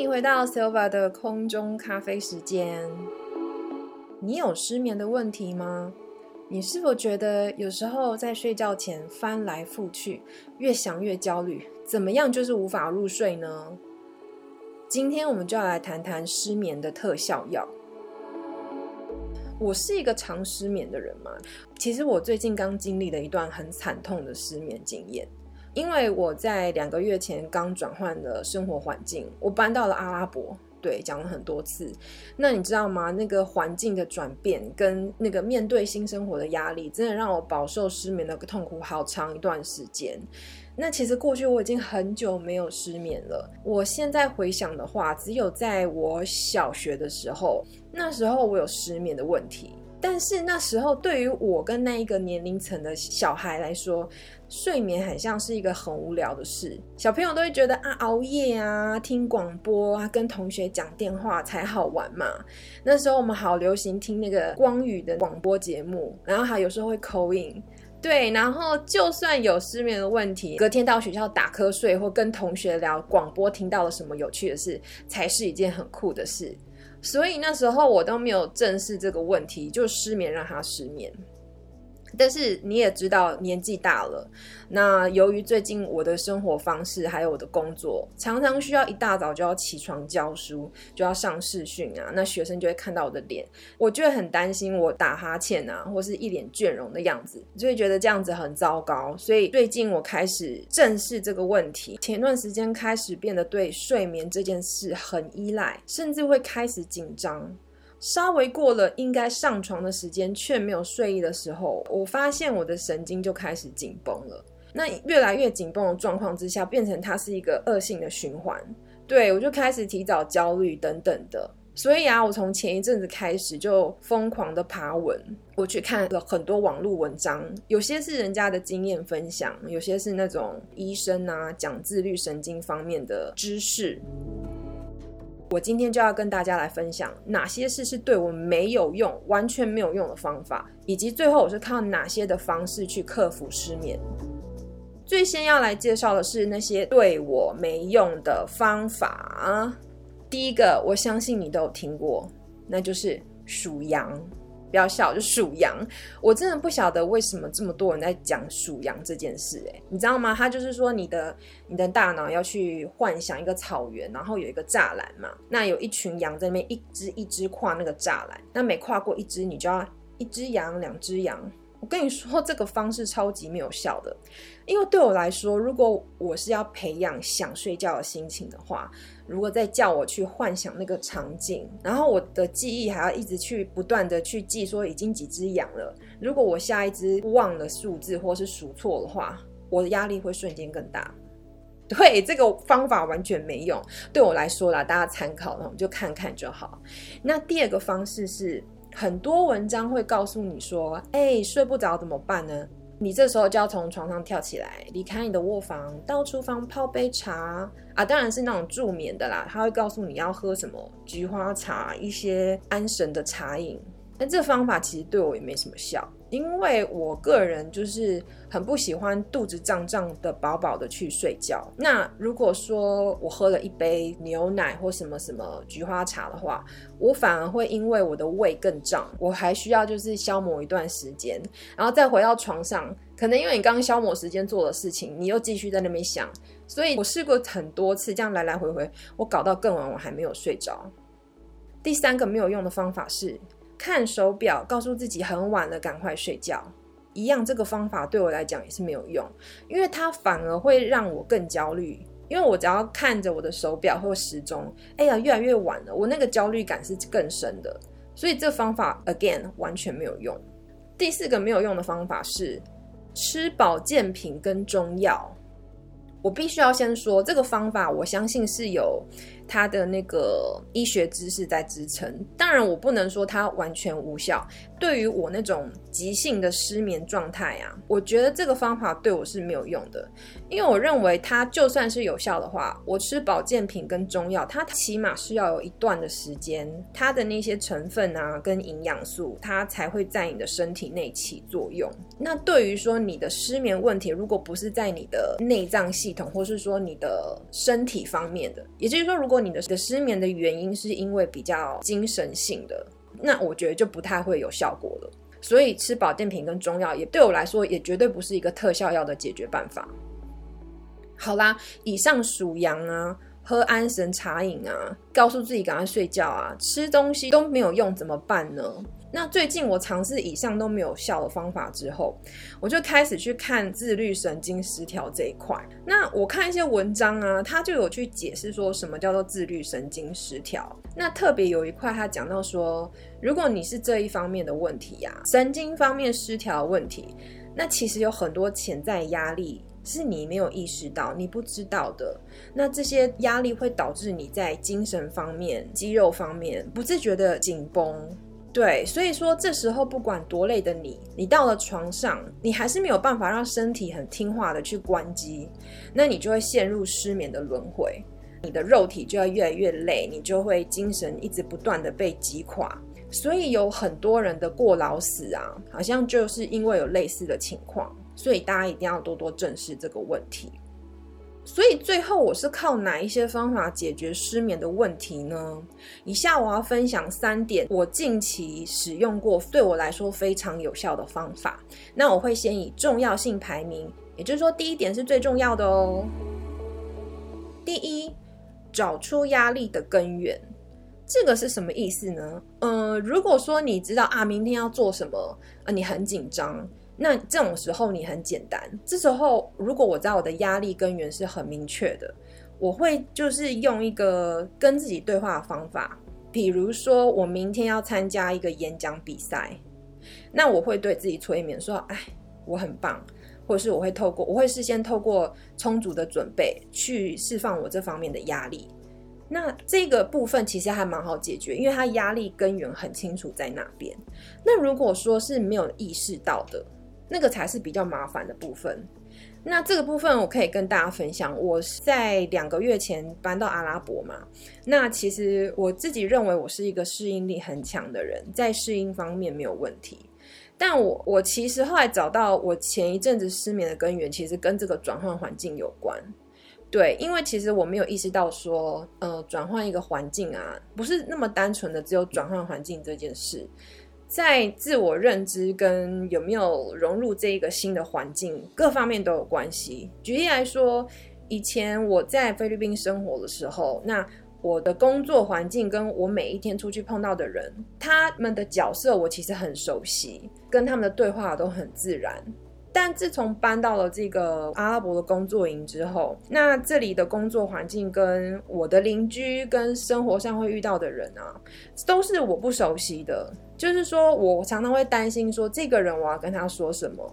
你回到 Silva 的空中咖啡时间。你有失眠的问题吗？你是否觉得有时候在睡觉前翻来覆去，越想越焦虑，怎么样就是无法入睡呢？今天我们就要来谈谈失眠的特效药。我是一个常失眠的人嘛，其实我最近刚经历了一段很惨痛的失眠经验。因为我在两个月前刚转换了生活环境，我搬到了阿拉伯。对，讲了很多次。那你知道吗？那个环境的转变跟那个面对新生活的压力，真的让我饱受失眠的痛苦好长一段时间。那其实过去我已经很久没有失眠了。我现在回想的话，只有在我小学的时候，那时候我有失眠的问题。但是那时候，对于我跟那一个年龄层的小孩来说，睡眠很像是一个很无聊的事。小朋友都会觉得啊，熬夜啊，听广播啊，跟同学讲电话才好玩嘛。那时候我们好流行听那个光宇的广播节目，然后还有时候会口音。对，然后就算有失眠的问题，隔天到学校打瞌睡或跟同学聊广播听到了什么有趣的事，才是一件很酷的事。所以那时候我都没有正视这个问题，就失眠让他失眠。但是你也知道，年纪大了。那由于最近我的生活方式还有我的工作，常常需要一大早就要起床教书，就要上视讯啊。那学生就会看到我的脸，我就会很担心我打哈欠啊，或是一脸倦容的样子，就会觉得这样子很糟糕。所以最近我开始正视这个问题。前段时间开始变得对睡眠这件事很依赖，甚至会开始紧张。稍微过了应该上床的时间，却没有睡意的时候，我发现我的神经就开始紧绷了。那越来越紧绷的状况之下，变成它是一个恶性的循环。对我就开始提早焦虑等等的。所以啊，我从前一阵子开始就疯狂的爬文，我去看了很多网络文章，有些是人家的经验分享，有些是那种医生啊讲自律神经方面的知识。我今天就要跟大家来分享哪些事是对我没有用、完全没有用的方法，以及最后我是靠哪些的方式去克服失眠。最先要来介绍的是那些对我没用的方法。第一个，我相信你都有听过，那就是数羊。不要笑，就属羊。我真的不晓得为什么这么多人在讲属羊这件事，哎，你知道吗？他就是说，你的你的大脑要去幻想一个草原，然后有一个栅栏嘛，那有一群羊在那边一只一只跨那个栅栏，那每跨过一只，你就要一只羊，两只羊。我跟你说，这个方式超级没有效的，因为对我来说，如果我是要培养想睡觉的心情的话，如果再叫我去幻想那个场景，然后我的记忆还要一直去不断的去记说已经几只羊了，如果我下一只忘了数字或是数错的话，我的压力会瞬间更大。对，这个方法完全没用，对我来说啦，大家参考，然后就看看就好。那第二个方式是。很多文章会告诉你说：“哎，睡不着怎么办呢？你这时候就要从床上跳起来，离开你的卧房，到厨房泡杯茶啊，当然是那种助眠的啦。他会告诉你要喝什么菊花茶，一些安神的茶饮。但这方法其实对我也没什么效。”因为我个人就是很不喜欢肚子胀胀的、饱饱的去睡觉。那如果说我喝了一杯牛奶或什么什么菊花茶的话，我反而会因为我的胃更胀，我还需要就是消磨一段时间，然后再回到床上。可能因为你刚消磨时间做的事情，你又继续在那边想，所以我试过很多次，这样来来回回，我搞到更晚，我还没有睡着。第三个没有用的方法是。看手表，告诉自己很晚了，赶快睡觉。一样，这个方法对我来讲也是没有用，因为它反而会让我更焦虑。因为我只要看着我的手表或时钟，哎呀，越来越晚了，我那个焦虑感是更深的。所以这方法 again 完全没有用。第四个没有用的方法是吃保健品跟中药。我必须要先说，这个方法我相信是有。它的那个医学知识在支撑，当然我不能说它完全无效。对于我那种急性的失眠状态啊，我觉得这个方法对我是没有用的，因为我认为它就算是有效的话，我吃保健品跟中药，它起码是要有一段的时间，它的那些成分啊跟营养素，它才会在你的身体内起作用。那对于说你的失眠问题，如果不是在你的内脏系统，或是说你的身体方面的，也就是说，如果你的的失眠的原因是因为比较精神性的，那我觉得就不太会有效果了。所以吃保健品跟中药也对我来说也绝对不是一个特效药的解决办法。好啦，以上属阳啊。喝安神茶饮啊，告诉自己赶快睡觉啊，吃东西都没有用怎么办呢？那最近我尝试以上都没有效的方法之后，我就开始去看自律神经失调这一块。那我看一些文章啊，他就有去解释说什么叫做自律神经失调。那特别有一块他讲到说，如果你是这一方面的问题呀，神经方面失调问题，那其实有很多潜在压力。是你没有意识到，你不知道的。那这些压力会导致你在精神方面、肌肉方面不自觉的紧绷。对，所以说这时候不管多累的你，你到了床上，你还是没有办法让身体很听话的去关机，那你就会陷入失眠的轮回。你的肉体就要越来越累，你就会精神一直不断的被击垮。所以有很多人的过劳死啊，好像就是因为有类似的情况。所以大家一定要多多正视这个问题。所以最后我是靠哪一些方法解决失眠的问题呢？以下我要分享三点我近期使用过对我来说非常有效的方法。那我会先以重要性排名，也就是说第一点是最重要的哦。第一，找出压力的根源。这个是什么意思呢？呃，如果说你知道啊，明天要做什么，啊，你很紧张。那这种时候你很简单，这时候如果我知道我的压力根源是很明确的，我会就是用一个跟自己对话的方法，比如说我明天要参加一个演讲比赛，那我会对自己催眠说，哎，我很棒，或者是我会透过我会事先透过充足的准备去释放我这方面的压力。那这个部分其实还蛮好解决，因为它压力根源很清楚在那边。那如果说是没有意识到的，那个才是比较麻烦的部分。那这个部分我可以跟大家分享。我在两个月前搬到阿拉伯嘛，那其实我自己认为我是一个适应力很强的人，在适应方面没有问题。但我我其实后来找到我前一阵子失眠的根源，其实跟这个转换环境有关。对，因为其实我没有意识到说，呃，转换一个环境啊，不是那么单纯的只有转换环境这件事。在自我认知跟有没有融入这一个新的环境，各方面都有关系。举例来说，以前我在菲律宾生活的时候，那我的工作环境跟我每一天出去碰到的人，他们的角色我其实很熟悉，跟他们的对话都很自然。但自从搬到了这个阿拉伯的工作营之后，那这里的工作环境跟我的邻居跟生活上会遇到的人啊，都是我不熟悉的。就是说我常常会担心说，这个人我要跟他说什么？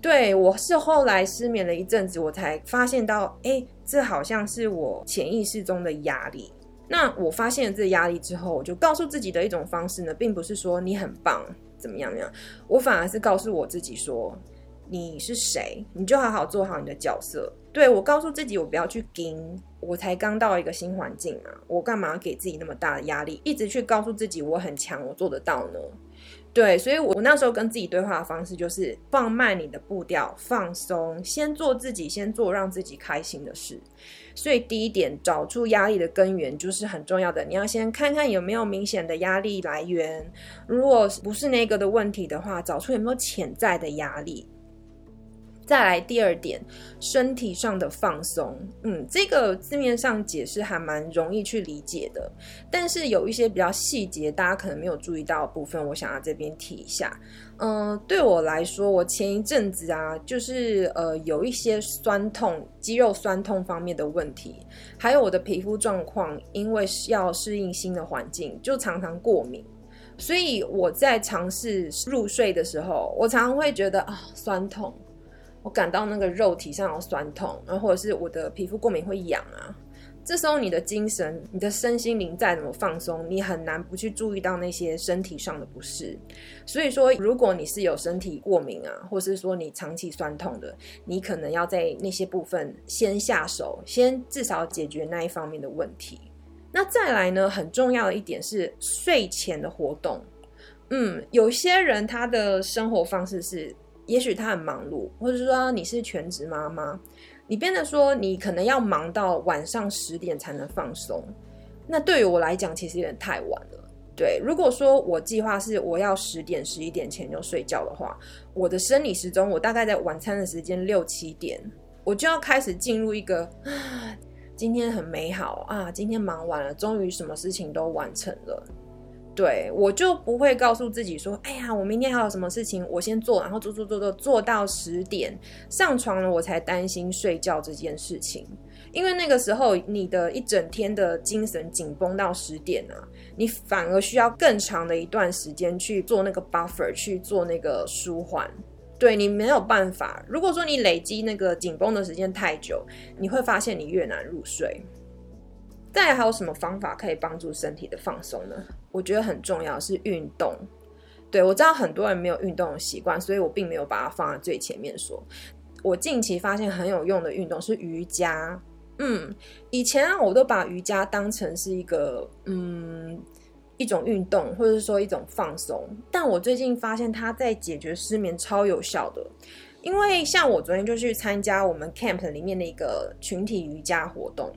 对我是后来失眠了一阵子，我才发现到，哎，这好像是我潜意识中的压力。那我发现了这压力之后，我就告诉自己的一种方式呢，并不是说你很棒怎么样怎样，我反而是告诉我自己说。你是谁？你就好好做好你的角色。对我告诉自己，我不要去盯。我才刚到一个新环境啊，我干嘛给自己那么大的压力？一直去告诉自己我很强，我做得到呢？对，所以我那时候跟自己对话的方式就是放慢你的步调，放松，先做自己，先做让自己开心的事。所以第一点，找出压力的根源就是很重要的。你要先看看有没有明显的压力来源，如果不是那个的问题的话，找出有没有潜在的压力。再来第二点，身体上的放松。嗯，这个字面上解释还蛮容易去理解的，但是有一些比较细节，大家可能没有注意到的部分，我想要这边提一下。嗯，对我来说，我前一阵子啊，就是呃有一些酸痛、肌肉酸痛方面的问题，还有我的皮肤状况，因为要适应新的环境，就常常过敏，所以我在尝试入睡的时候，我常常会觉得啊酸痛。我感到那个肉体上有酸痛，然后或者是我的皮肤过敏会痒啊，这时候你的精神、你的身心灵再怎么放松，你很难不去注意到那些身体上的不适。所以说，如果你是有身体过敏啊，或是说你长期酸痛的，你可能要在那些部分先下手，先至少解决那一方面的问题。那再来呢，很重要的一点是睡前的活动。嗯，有些人他的生活方式是。也许他很忙碌，或者说你是全职妈妈，你变得说你可能要忙到晚上十点才能放松。那对于我来讲，其实有点太晚了。对，如果说我计划是我要十点、十一点前就睡觉的话，我的生理时钟我大概在晚餐的时间六七点，我就要开始进入一个啊，今天很美好啊，今天忙完了，终于什么事情都完成了。对我就不会告诉自己说，哎呀，我明天还有什么事情，我先做，然后做做做做做到十点上床了，我才担心睡觉这件事情。因为那个时候你的一整天的精神紧绷到十点啊，你反而需要更长的一段时间去做那个 buffer，去做那个舒缓。对你没有办法。如果说你累积那个紧绷的时间太久，你会发现你越难入睡。再还有什么方法可以帮助身体的放松呢？我觉得很重要是运动。对我知道很多人没有运动的习惯，所以我并没有把它放在最前面说。我近期发现很有用的运动是瑜伽。嗯，以前啊，我都把瑜伽当成是一个嗯一种运动，或者是说一种放松。但我最近发现它在解决失眠超有效的。因为像我昨天就去参加我们 camp 里面的一个群体瑜伽活动。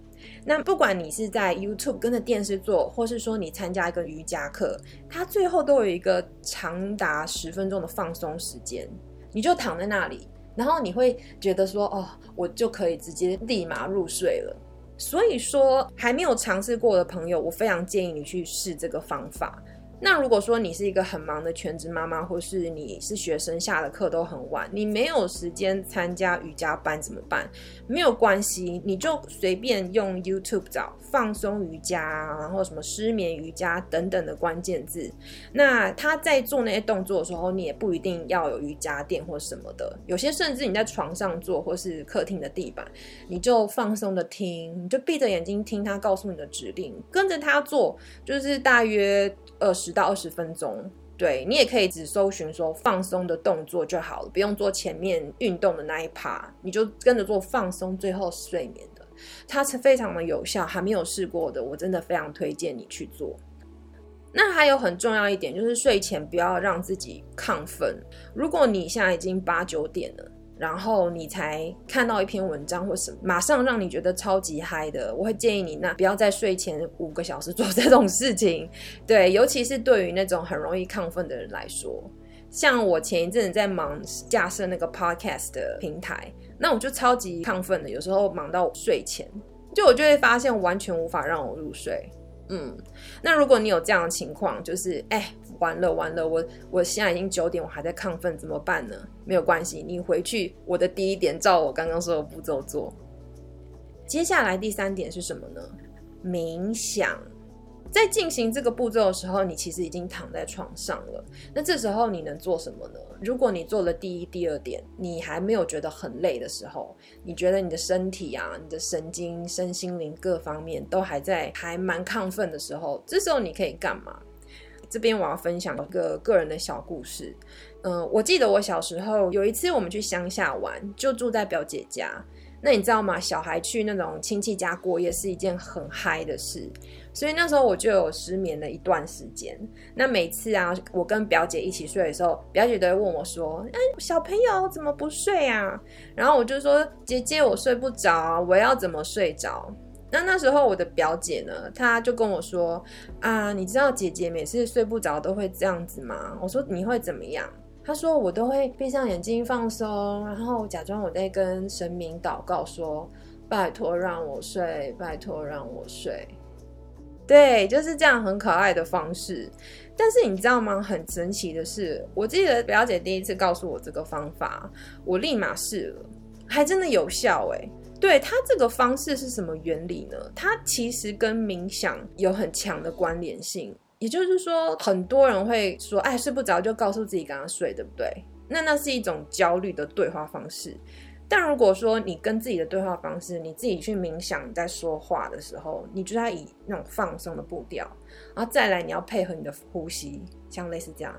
那不管你是在 YouTube 跟着电视做，或是说你参加一个瑜伽课，它最后都有一个长达十分钟的放松时间，你就躺在那里，然后你会觉得说，哦，我就可以直接立马入睡了。所以说，还没有尝试过的朋友，我非常建议你去试这个方法。那如果说你是一个很忙的全职妈妈，或是你是学生，下的课都很晚，你没有时间参加瑜伽班怎么办？没有关系，你就随便用 YouTube 找放松瑜伽，然后什么失眠瑜伽等等的关键字。那他在做那些动作的时候，你也不一定要有瑜伽垫或什么的，有些甚至你在床上做，或是客厅的地板，你就放松的听，你就闭着眼睛听他告诉你的指令，跟着他做，就是大约二十。到二十分钟，对你也可以只搜寻说放松的动作就好了，不用做前面运动的那一趴，你就跟着做放松，最后睡眠的，它是非常的有效。还没有试过的，我真的非常推荐你去做。那还有很重要一点，就是睡前不要让自己亢奋。如果你现在已经八九点了。然后你才看到一篇文章或什么，马上让你觉得超级嗨的，我会建议你那不要在睡前五个小时做 这种事情。对，尤其是对于那种很容易亢奋的人来说，像我前一阵子在忙架设那个 podcast 的平台，那我就超级亢奋的，有时候忙到睡前，就我就会发现完全无法让我入睡。嗯，那如果你有这样的情况，就是哎。完了完了，我我现在已经九点，我还在亢奋，怎么办呢？没有关系，你回去我的第一点照我刚刚说的步骤做。接下来第三点是什么呢？冥想。在进行这个步骤的时候，你其实已经躺在床上了。那这时候你能做什么呢？如果你做了第一、第二点，你还没有觉得很累的时候，你觉得你的身体啊、你的神经、身心灵各方面都还在还蛮亢奋的时候，这时候你可以干嘛？这边我要分享一个个人的小故事。嗯，我记得我小时候有一次我们去乡下玩，就住在表姐家。那你知道吗？小孩去那种亲戚家过夜是一件很嗨的事，所以那时候我就有失眠了一段时间。那每次啊，我跟表姐一起睡的时候，表姐都会问我说：“哎，小朋友怎么不睡啊？”然后我就说：“姐姐，我睡不着，我要怎么睡着？”那那时候我的表姐呢，她就跟我说：“啊，你知道姐姐每次睡不着都会这样子吗？”我说：“你会怎么样？”她说：“我都会闭上眼睛放松，然后假装我在跟神明祷告，说拜托让我睡，拜托让我睡。”对，就是这样很可爱的方式。但是你知道吗？很神奇的是，我记得表姐第一次告诉我这个方法，我立马试了，还真的有效哎。对它这个方式是什么原理呢？它其实跟冥想有很强的关联性。也就是说，很多人会说：“哎，睡不着就告诉自己赶快睡，对不对？”那那是一种焦虑的对话方式。但如果说你跟自己的对话方式，你自己去冥想，在说话的时候，你就要以那种放松的步调，然后再来你要配合你的呼吸，像类似这样：“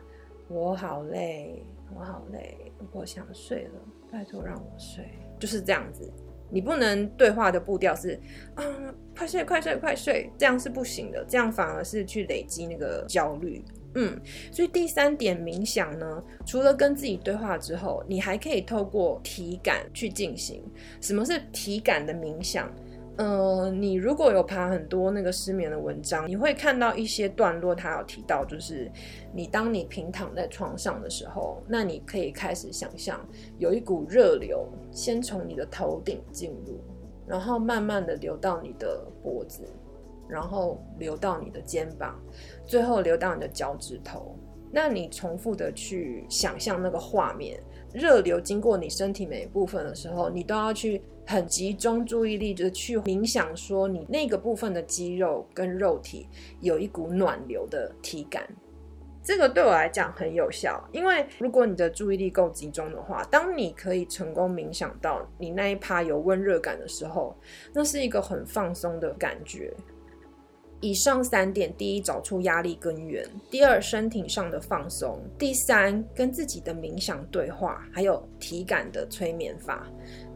我好累，我好累，我想睡了，拜托让我睡。”就是这样子。你不能对话的步调是啊，快睡快睡快睡，这样是不行的，这样反而是去累积那个焦虑。嗯，所以第三点冥想呢，除了跟自己对话之后，你还可以透过体感去进行。什么是体感的冥想？嗯，你如果有爬很多那个失眠的文章，你会看到一些段落，它有提到，就是你当你平躺在床上的时候，那你可以开始想象有一股热流先从你的头顶进入，然后慢慢的流到你的脖子，然后流到你的肩膀，最后流到你的脚趾头。那你重复的去想象那个画面，热流经过你身体每一部分的时候，你都要去很集中注意力，就是去冥想，说你那个部分的肌肉跟肉体有一股暖流的体感。这个对我来讲很有效，因为如果你的注意力够集中的话，当你可以成功冥想到你那一趴有温热感的时候，那是一个很放松的感觉。以上三点：第一，找出压力根源；第二，身体上的放松；第三，跟自己的冥想对话，还有体感的催眠法。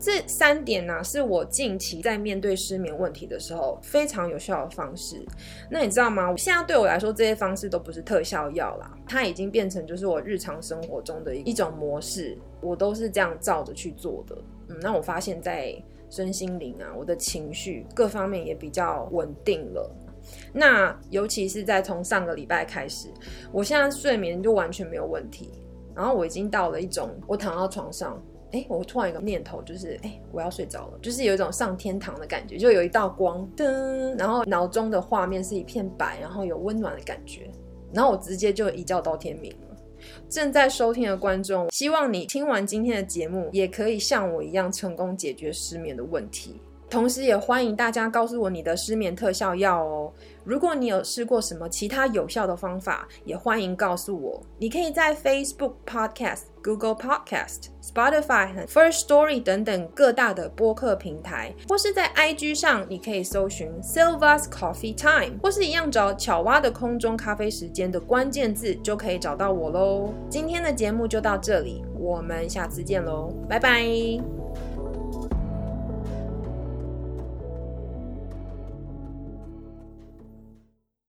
这三点呢，是我近期在面对失眠问题的时候非常有效的方式。那你知道吗？现在对我来说，这些方式都不是特效药啦，它已经变成就是我日常生活中的一种模式，我都是这样照着去做的。嗯，那我发现，在身心灵啊，我的情绪各方面也比较稳定了。那尤其是在从上个礼拜开始，我现在睡眠就完全没有问题。然后我已经到了一种，我躺到床上，哎，我突然有个念头就是，哎，我要睡着了，就是有一种上天堂的感觉，就有一道光灯，然后脑中的画面是一片白，然后有温暖的感觉，然后我直接就一觉到天明了。正在收听的观众，希望你听完今天的节目，也可以像我一样成功解决失眠的问题。同时，也欢迎大家告诉我你的失眠特效药哦。如果你有试过什么其他有效的方法，也欢迎告诉我。你可以在 Facebook Podcast、Google Podcast、Spotify First Story 等等各大的播客平台，或是在 IG 上，你可以搜寻 Silva's Coffee Time，或是一样找巧蛙的空中咖啡时间的关键字，就可以找到我喽。今天的节目就到这里，我们下次见喽，拜拜。